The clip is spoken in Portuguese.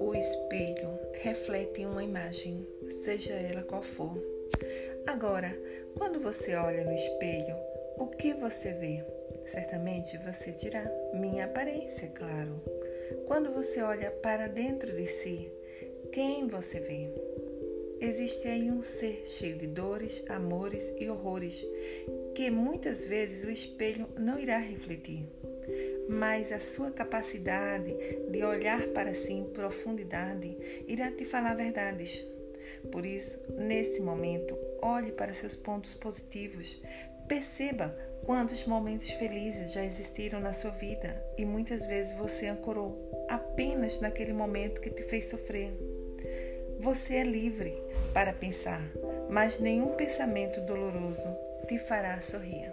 O espelho reflete uma imagem, seja ela qual for. Agora, quando você olha no espelho, o que você vê? Certamente você dirá: minha aparência, claro. Quando você olha para dentro de si, quem você vê? Existe aí um ser cheio de dores, amores e horrores que muitas vezes o espelho não irá refletir, mas a sua capacidade de olhar para si em profundidade irá te falar verdades. Por isso, nesse momento, olhe para seus pontos positivos, perceba quantos momentos felizes já existiram na sua vida e muitas vezes você ancorou apenas naquele momento que te fez sofrer. Você é livre para pensar, mas nenhum pensamento doloroso te fará sorrir.